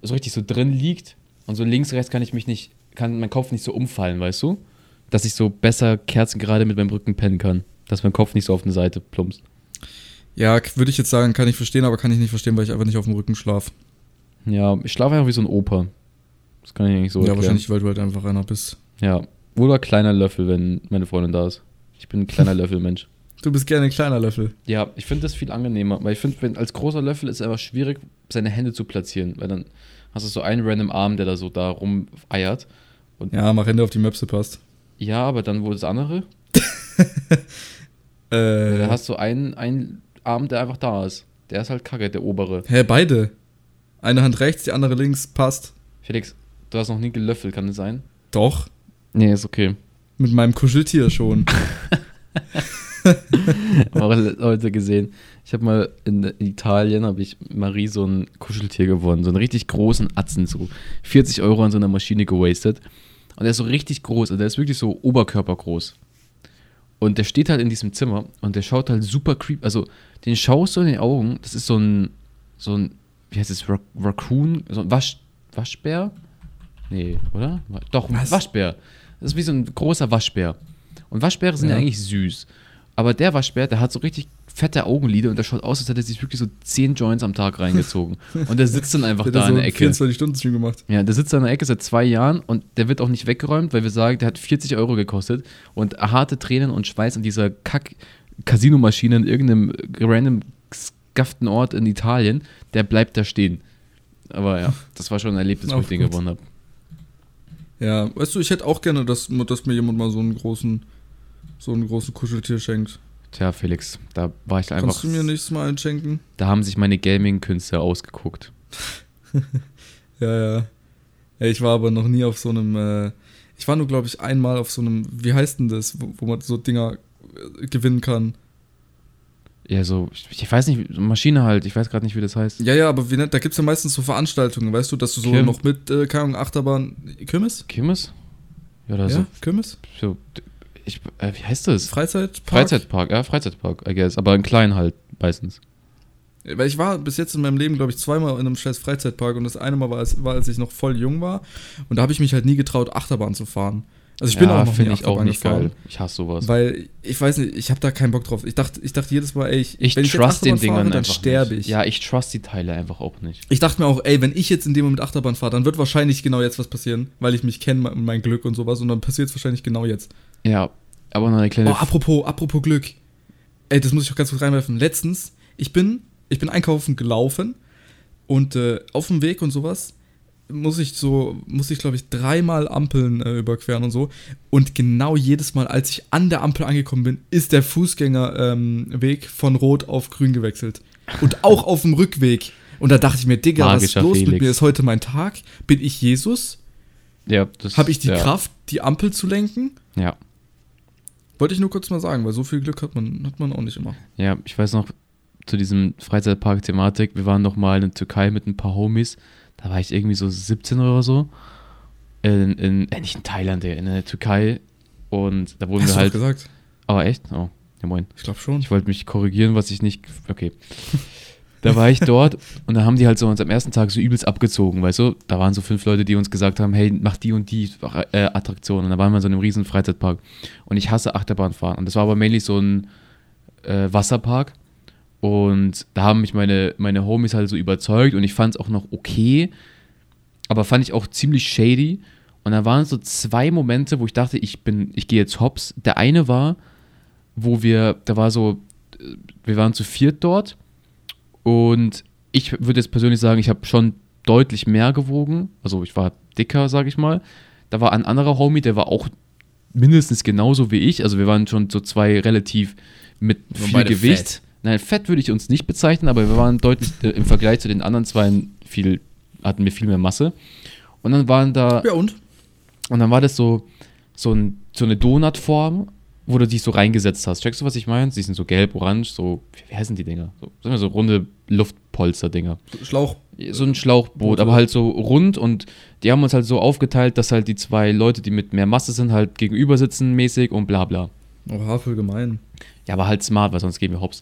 so richtig so drin liegt. Und so links, rechts kann ich mich nicht, kann mein Kopf nicht so umfallen, weißt du? Dass ich so besser kerzengerade mit meinem Rücken pennen kann. Dass mein Kopf nicht so auf eine Seite plumpst. ja, würde ich jetzt sagen, kann ich verstehen, aber kann ich nicht verstehen, weil ich einfach nicht auf dem Rücken schlaf. Ja, ich schlafe einfach wie so ein Opa. Das kann ich eigentlich so ja, erklären. wahrscheinlich, weil du halt einfach einer bist. Ja. Oder kleiner Löffel, wenn meine Freundin da ist. Ich bin ein kleiner <laughs> Löffelmensch. Du bist gerne ein kleiner Löffel. Ja, ich finde das viel angenehmer, weil ich finde, wenn als großer Löffel ist es einfach schwierig, seine Hände zu platzieren, weil dann hast du so einen random Arm, der da so da rumeiert. Ja, mach Hände auf die Möpse passt. Ja, aber dann wo das andere? <laughs> Äh, Da hast du einen, einen Arm, der einfach da ist. Der ist halt kacke, der obere. hä, beide. Eine Hand rechts, die andere links, passt. Felix, du hast noch nie gelöffelt, kann das sein? Doch. Nee, ist okay. Mit meinem Kuscheltier schon. <laughs> Auch heute gesehen. Ich habe mal in Italien, habe ich Marie so ein Kuscheltier gewonnen. So einen richtig großen Atzen, so 40 Euro an so einer Maschine gewastet. Und der ist so richtig groß, also der ist wirklich so oberkörpergroß. Und der steht halt in diesem Zimmer und der schaut halt super creepy. Also, den schaust du in den Augen, das ist so ein, so ein, wie heißt es, Rac Raccoon, so ein Wasch, Waschbär? Nee, oder? Doch, ein Was? Waschbär. Das ist wie so ein großer Waschbär. Und Waschbäre sind ja, Ja. eigentlich süß. Aber der Waschbär, der hat so richtig fette Augenlider und der schaut aus, als hätte er sich wirklich so 10 Joints am Tag reingezogen. <laughs> und der sitzt dann einfach Der da hat in so der Ecke. 24-Stunden-Stream gemacht. Ja, der sitzt da in der Ecke seit zwei Jahren und der wird auch nicht weggeräumt, weil wir sagen, der hat 40 Euro gekostet und harte Tränen und Schweiß an dieser Kack-Casino-Maschine in irgendeinem random skaften Ort in Italien, der bleibt da stehen. Aber ja, das war schon ein Erlebnis, wo ich den gewonnen habe. Ja, weißt du, ich hätte auch gerne, dass, dass mir jemand mal so einen großen, so einen großen Kuscheltier schenkt. Tja, Felix, da war ich einfach. Kannst du mir nächstes Mal einen schenken? Da haben sich meine Gaming-Künste ausgeguckt. <laughs> Ja, ja. ja. Ich war aber noch nie auf so einem, äh, ich war nur, glaube ich, einmal auf so einem, wie heißt denn das, wo, wo man so Dinger äh, gewinnen kann. Ja, so, ich, weiß nicht, Maschine halt, ich weiß gerade nicht, wie das heißt. Ja, ja, aber wie, nennt- da gibt es ja meistens so Veranstaltungen, weißt du, dass du so Kirm- noch mit, äh, keine Ahnung, Achterbahn, Kirmes? Kirmes? Ja, oder ja, Kirmes? so. so ich, äh, wie heißt das? Freizeitpark? Freizeitpark, ja, Freizeitpark, I guess. Aber in klein halt, meistens. Weil ich war bis jetzt in meinem Leben, glaube ich, zweimal in einem scheiß Freizeitpark und das eine Mal war, als, war, als ich noch voll jung war und da habe ich mich halt nie getraut, Achterbahn zu fahren. Also ich bin auch noch finde ich auch nicht geil. Ich hasse sowas. Weil ich weiß nicht, ich habe da keinen Bock drauf. Ich dachte, ich dachte jedes Mal, ey, ich, ich wenn ich trust den Dingern fahre, dann sterbe ich. Ja, ich trust die Teile einfach auch nicht. Ich dachte mir auch, ey, wenn ich jetzt in dem Moment Achterbahn fahre, dann wird wahrscheinlich genau jetzt was passieren, weil ich mich kenne und mein Glück und sowas und dann passiert es wahrscheinlich genau jetzt. Ja, aber noch eine kleine. Oh, apropos, apropos Glück. Ey, das muss ich auch ganz kurz reinwerfen. Letztens, ich bin, ich bin einkaufen gelaufen und äh, auf dem Weg und sowas muss ich so, muss ich glaube ich dreimal Ampeln äh, überqueren und so. Und genau jedes Mal, als ich an der Ampel angekommen bin, ist der Fußgängerweg ähm, von Rot auf Grün gewechselt. Und <laughs> auch auf dem Rückweg. Und da dachte ich mir, Digga, was ist Magischer los mit Felix. mir? Ist heute mein Tag? Bin ich Jesus? ja, das Habe ich die ja, Kraft, die Ampel zu lenken? Ja. Wollte ich nur kurz mal sagen, weil so viel Glück hat man, hat man auch nicht immer. Ja, ich weiß noch, zu diesem Freizeitpark-Thematik, wir waren noch mal in der Türkei mit ein paar Homies, da war ich irgendwie so 17 oder so, in, in äh, nicht in Thailand, ey, in der Türkei und da wurden Hast wir du halt, halt gesagt? aber echt? Oh, ja moin. Ich glaube schon. Ich wollte mich korrigieren, was ich nicht, okay. Da war ich dort <laughs> und da haben die halt so uns am ersten Tag so übelst abgezogen, weißt du? Da waren so fünf Leute, die uns gesagt haben, hey, mach die und die äh, Attraktion. Und da waren wir in so einem riesen Freizeitpark. Und ich hasse Achterbahnfahren. Und das war aber mainly so ein äh, Wasserpark. Und da haben mich meine, meine Homies halt so überzeugt und ich fand es auch noch okay, aber fand ich auch ziemlich shady. Und da waren so zwei Momente, wo ich dachte, ich bin, ich gehe jetzt hops. Der eine war, wo wir, da war so, wir waren zu viert dort und ich würde jetzt persönlich sagen, ich habe schon deutlich mehr gewogen. Also ich war dicker, sage ich mal. Da war ein anderer Homie, der war auch mindestens genauso wie ich. Also wir waren schon so zwei relativ mit viel Gewicht. fett. Nein, fett würde ich uns nicht bezeichnen, aber wir waren deutlich äh, im Vergleich zu den anderen zwei viel, hatten wir viel mehr Masse. Und dann waren da Ja, und? und dann war das so, so, ein, so eine Donutform, wo du dich so reingesetzt hast. Checkst du, was ich meine? Sie sind so gelb, orange, so, wie heißen die Dinger? So, sagen wir so runde Luftpolster-Dinger. Schlauch. So ein Schlauchboot, Boot, aber halt so rund und die haben uns halt so aufgeteilt, dass halt die zwei Leute, die mit mehr Masse sind, halt gegenüber sitzen mäßig und bla bla. Oha, voll gemein. Ja, aber halt smart, weil sonst gehen wir hops.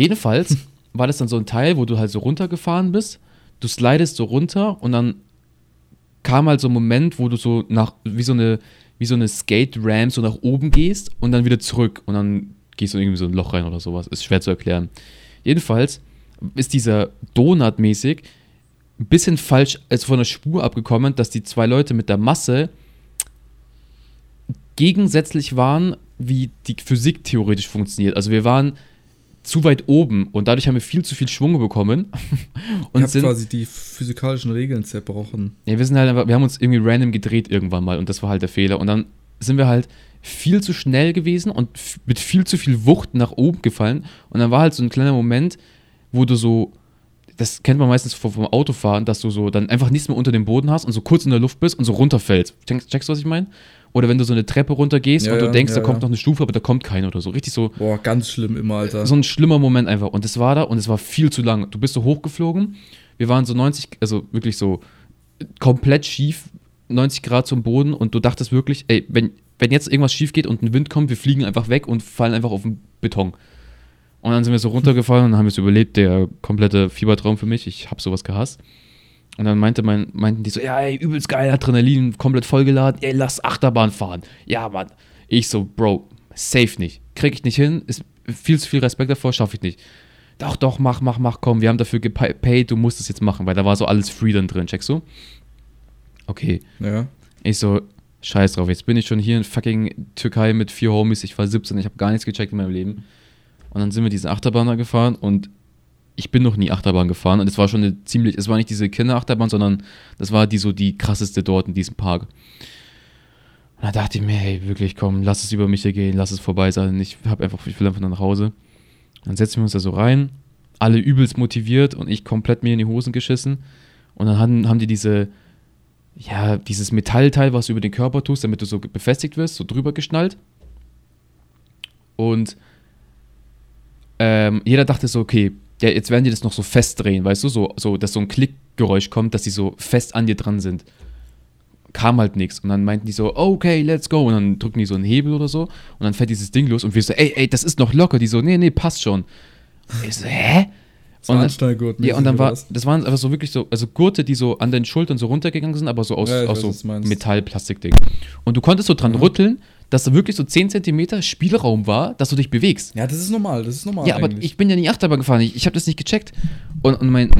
Jedenfalls war das dann so ein Teil, wo du halt so runtergefahren bist, du slidest so runter und dann kam halt so ein Moment, wo du so nach, wie so eine, wie so eine Skate-Ramp so nach oben gehst und dann wieder zurück und dann gehst du irgendwie so ein Loch rein oder sowas. Ist schwer zu erklären. Jedenfalls ist dieser Donut mäßig ein bisschen falsch, also von der Spur abgekommen, dass die zwei Leute mit der Masse gegensätzlich waren, wie die Physik theoretisch funktioniert. Also wir waren zu weit oben und dadurch haben wir viel zu viel Schwung bekommen <laughs> Und habt sind quasi die physikalischen Regeln zerbrochen. ja, wir sind halt einfach, wir haben uns irgendwie random gedreht irgendwann mal und das war halt der Fehler. Und dann sind wir halt viel zu schnell gewesen und mit viel zu viel Wucht nach oben gefallen. Und dann war halt so ein kleiner Moment, wo du so, das kennt man meistens vom, vom Autofahren, dass du so dann einfach nichts mehr unter dem Boden hast und so kurz in der Luft bist und so runterfällst. Checkst, checkst du, was ich meine? Oder wenn du so eine Treppe runtergehst Ja, und du ja, denkst, ja, da kommt noch eine Stufe, aber da kommt keine oder so. Richtig so, Boah, ganz schlimm immer, Alter. so ein schlimmer Moment einfach. Und es war da und es war viel zu lang. Du bist so hochgeflogen. Wir waren so 90, also wirklich so komplett schief, 90 Grad zum Boden und du dachtest wirklich, ey, wenn, wenn jetzt irgendwas schief geht und ein Wind kommt, wir fliegen einfach weg und fallen einfach auf den Beton. Und dann sind wir so runtergefallen und haben es überlebt. Der komplette Fiebertraum für mich. Ich habe sowas gehasst. Und dann meinte mein, meinten die so, ja, ey, übelst geil, Adrenalin, komplett vollgeladen, ey, lass Achterbahn fahren. Ja, Mann. Ich so, Bro, safe nicht. Krieg ich nicht hin, ist viel zu viel Respekt davor, schaffe ich nicht. Doch, doch, mach, mach, mach, komm, wir haben dafür gepaid, du musst es jetzt machen, weil da war so alles free dann drin, checkst du? Okay. Ja. Ich so, scheiß drauf, jetzt bin ich schon hier in fucking Türkei mit vier Homies, ich war 17, ich habe gar nichts gecheckt in meinem Leben. Und dann sind wir diese Achterbahn da gefahren und ich bin noch nie Achterbahn gefahren und es war schon eine ziemlich, es war nicht diese Kinderachterbahn, sondern das war die so die krasseste dort in diesem Park. Und da dachte ich mir, hey, wirklich, komm, lass es über mich hier gehen, lass es vorbei sein. Ich hab einfach, ich will einfach nach Hause. Dann setzen wir uns da so rein, alle übelst motiviert und ich komplett mir in die Hosen geschissen. Und dann haben, haben die diese, ja, dieses Metallteil, was du über den Körper tust, damit du so befestigt wirst, so drüber geschnallt. Und ähm, jeder dachte so, okay, ja, jetzt werden die das noch so festdrehen, weißt du, so, so dass so ein Klickgeräusch kommt, dass die so fest an dir dran sind. Kam halt nichts. Und dann meinten die so, okay, let's go. Und dann drücken die so einen Hebel oder so. Und dann fährt dieses Ding los und wir so, ey, ey, das ist noch locker. Die so, nee, nee, passt schon. Und ich so, hä? So Und- Anschnallgurt. Ja, und dann war, das waren einfach so wirklich so, also Gurte, die so an den Schultern so runtergegangen sind, aber so aus, Ja, aus weiß, so. Metall-Plastikding. Und du konntest so dran rütteln, dass da wirklich so 10 Zentimeter Spielraum war, dass du dich bewegst. Ja, das ist normal, das ist normal. Ja, aber eigentlich. ich bin ja nie Achterbahn gefahren. Ich, ich habe das nicht gecheckt. Und, und mein,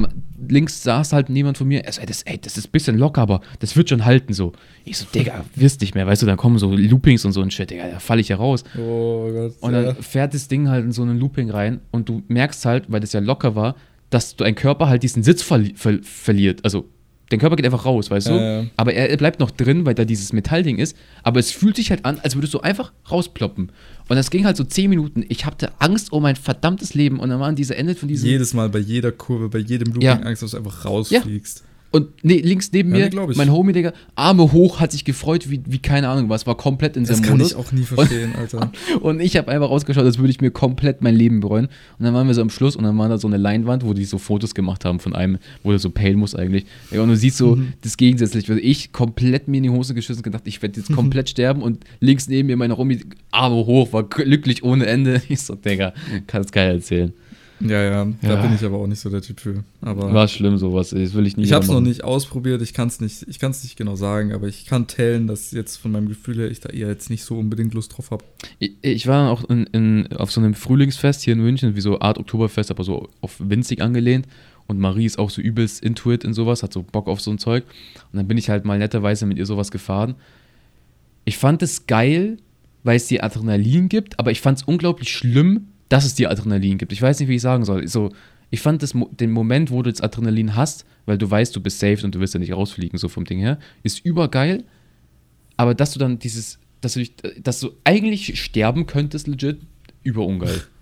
links saß halt niemand von mir. Er so, ey, das, ey, das ist ein bisschen locker, aber das wird schon halten so. Ich so, Digga, wirst nicht mehr. Weißt du, dann kommen so Loopings und so ein Shit, Digga, da falle ich ja raus. Oh Gott. Und ja. dann fährt das Ding halt in so einen Looping rein und du merkst halt, weil das ja locker war, dass dein Körper halt diesen Sitz verli ver verliert. Also dein Körper geht einfach raus, weißt du? Ja, ja. Aber er, bleibt noch drin, weil da dieses Metallding ist. Aber es fühlt sich halt an, als würdest du einfach rausploppen. Und das ging halt so 10 Minuten. Ich hatte Angst um mein verdammtes Leben. Und dann waren diese Ende von diesem. Jedes Mal bei jeder Kurve, bei jedem Looping Ja. Angst, dass du einfach rausfliegst. Und nee, links neben Ja, nee, mir, ich. mein Homie, Digga, Arme hoch, hat sich gefreut, wie, wie keine Ahnung was, war komplett in Das seinem kann Modus. ich auch nie verstehen, Alter. <laughs> Und ich habe einfach ausgeschaut, als würde ich mir komplett mein Leben bereuen. Und dann waren wir so am Schluss und dann war da so eine Leinwand, wo die so Fotos gemacht haben von einem, wo der so pale muss eigentlich. Und du siehst so Mhm. das Gegensätzliche. Also ich komplett mir in die Hose geschissen, gedacht, ich werde jetzt komplett <laughs> sterben und links neben mir meine Romy, Arme hoch, war glücklich ohne Ende. <laughs> Ich so, Digga, kannst geil erzählen. Ja, ja, da Ja. bin ich aber auch nicht so der Typ für. Aber War schlimm sowas, das will ich nie ich habe es noch nicht ausprobiert, ich kann es nicht, ich kann's nicht genau sagen, aber ich kann tellen, dass jetzt von meinem Gefühl her ich da eher jetzt nicht so unbedingt Lust drauf habe. Ich, ich war auch in, in, auf so einem Frühlingsfest hier in München, wie so Art Oktoberfest, aber so auf winzig angelehnt. Und Marie ist auch so übelst into it in sowas, hat so Bock auf so ein Zeug. Und dann bin ich halt mal netterweise mit ihr sowas gefahren. Ich fand es geil, weil es dir Adrenalin gibt, aber ich fand es unglaublich schlimm, dass es dir Adrenalin gibt. Ich weiß nicht, wie ich sagen soll. So, ich fand das, den Moment, wo du das Adrenalin hast, weil du weißt, du bist safe und du wirst ja nicht rausfliegen, so vom Ding her, ist übergeil. Aber dass du dann dieses, dass du, dass du eigentlich sterben könntest, legit, überungeil. <laughs>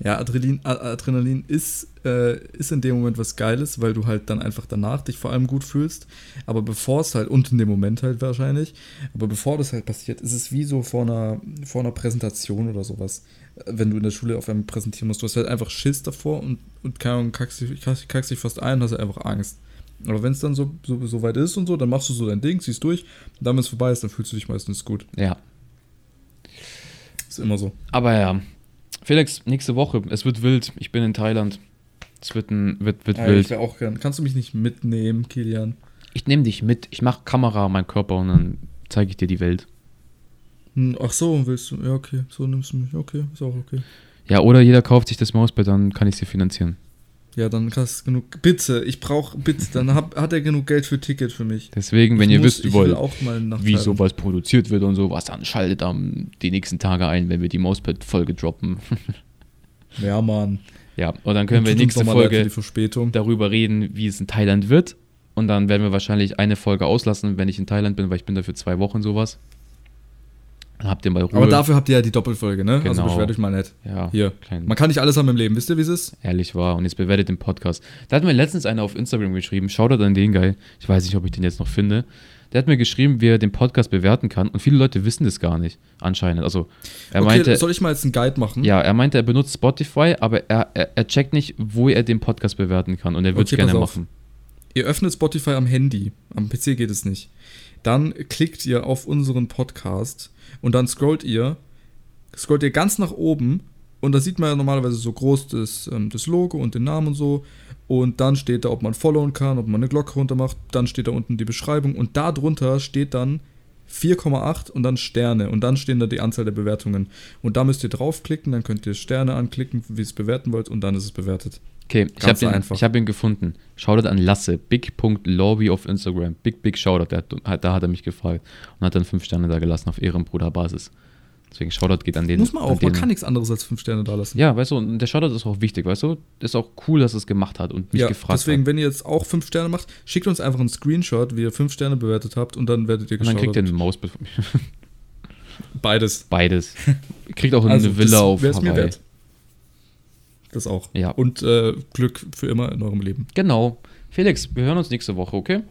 Ja, Adrenalin, Adrenalin ist, äh, ist in dem Moment was Geiles, weil du halt dann einfach danach dich vor allem gut fühlst. Aber bevor es halt, und in dem Moment halt wahrscheinlich, aber bevor das halt passiert, ist es wie so vor einer, vor einer Präsentation oder sowas. Wenn du in der Schule auf einmal präsentieren musst, du hast halt einfach Schiss davor und, und keine Ahnung, kackst dich, kackst, kackst dich fast ein und hast halt einfach Angst. Aber wenn es dann so, so, so weit ist und so, dann machst du so dein Ding, ziehst durch, und dann, wenn es vorbei ist, dann fühlst du dich meistens gut. Ja. Ist immer so. Aber ja. Felix, nächste Woche, es wird wild. Ich bin in Thailand. Es wird, ein, wird, wird Ja, ich wild. wäre auch gern. Kannst du mich nicht mitnehmen, Kilian? Ich nehme dich mit. Ich mache Kamera an meinen Körper und dann zeige ich dir die Welt. Hm, Ach so, willst du? Ja, okay, so nimmst du mich. Okay, ist auch okay. Ja, oder jeder kauft sich das Mausbett, dann kann ich sie finanzieren. Ja, dann hast du genug. Bitte, ich brauche, bitte, dann hab, hat er genug Geld für Ticket für mich. Deswegen, wenn Ich ihr muss- wisst, wollt, wie sowas produziert wird und sowas, dann schaltet am die nächsten Tage ein, wenn wir die Mausbett-Folge droppen. <laughs> Ja, Mann. ja, und dann können wir Tut uns nächste Folge die Verspätung. darüber reden, wie es in Thailand wird. Und dann werden wir wahrscheinlich eine Folge auslassen, wenn ich in Thailand bin, weil ich bin da für zwei Wochen sowas. Habt ihr mal Ruhe. Aber dafür habt ihr ja die Doppelfolge, ne? Also Genau. beschwert euch mal nicht. ja, Hier. klein, Man kann nicht alles haben im Leben. Wisst ihr, wie es ist? ehrlich war. Und jetzt bewertet den Podcast. Da hat mir letztens einer auf Instagram geschrieben, schaut an den geil. Ich weiß nicht, ob ich den jetzt noch finde. Der hat mir geschrieben, wie er den Podcast bewerten kann. Und viele Leute wissen das gar nicht, anscheinend. Also, er okay, meinte, soll ich mal jetzt einen Guide machen? ja, er meinte, er benutzt Spotify, aber er, er, er checkt nicht, wo er den Podcast bewerten kann. Und er würde es Okay, gerne machen. Ihr öffnet Spotify am Handy. Am PC geht es nicht. Dann klickt ihr auf unseren Podcast und dann scrollt ihr, scrollt ihr ganz nach oben Und da sieht man ja normalerweise so groß das, ähm, das Logo und den Namen und so. Und dann steht da, ob man followen kann, ob man eine Glocke runter macht. Dann steht da unten die Beschreibung. Und da drunter steht dann 4,8 und dann Sterne. Und dann stehen da die Anzahl der Bewertungen. Und da müsst ihr draufklicken, dann könnt ihr Sterne anklicken, wie ihr es bewerten wollt. Und dann ist es bewertet. Okay, ich Ganz habe ihn, ich hab ihn gefunden. Shoutout an Lasse, big.lobby auf Instagram. Big, big Shoutout. Hat, da hat er mich gefragt und hat dann fünf Sterne da gelassen auf Ehrenbruderbasis. Deswegen Shoutout geht an den. Muss man an auch. Man kann nichts anderes als 5 Sterne da lassen. Ja, weißt du, und der Shoutout ist auch wichtig, weißt du? Ist auch cool, dass er es gemacht hat und mich Ja, gefragt deswegen, hat. wenn ihr jetzt auch 5 Sterne macht, schickt uns einfach einen Screenshot, wie ihr 5 Sterne bewertet habt und dann werdet ihr Und dann geschaut. kriegt ihr ein Mausbild von mir. Beides. Beides. Ihr kriegt auch Also, eine Villa auf wär's mir Hawaii. wert. Das auch. Ja. Und äh, Glück für immer in eurem Leben. Genau. Felix, wir hören uns nächste Woche, okay?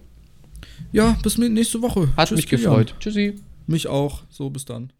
Ja, bis nächste Woche. Hat Tschüss, mich gefreut. Tschüssi. Mich auch. So, bis dann.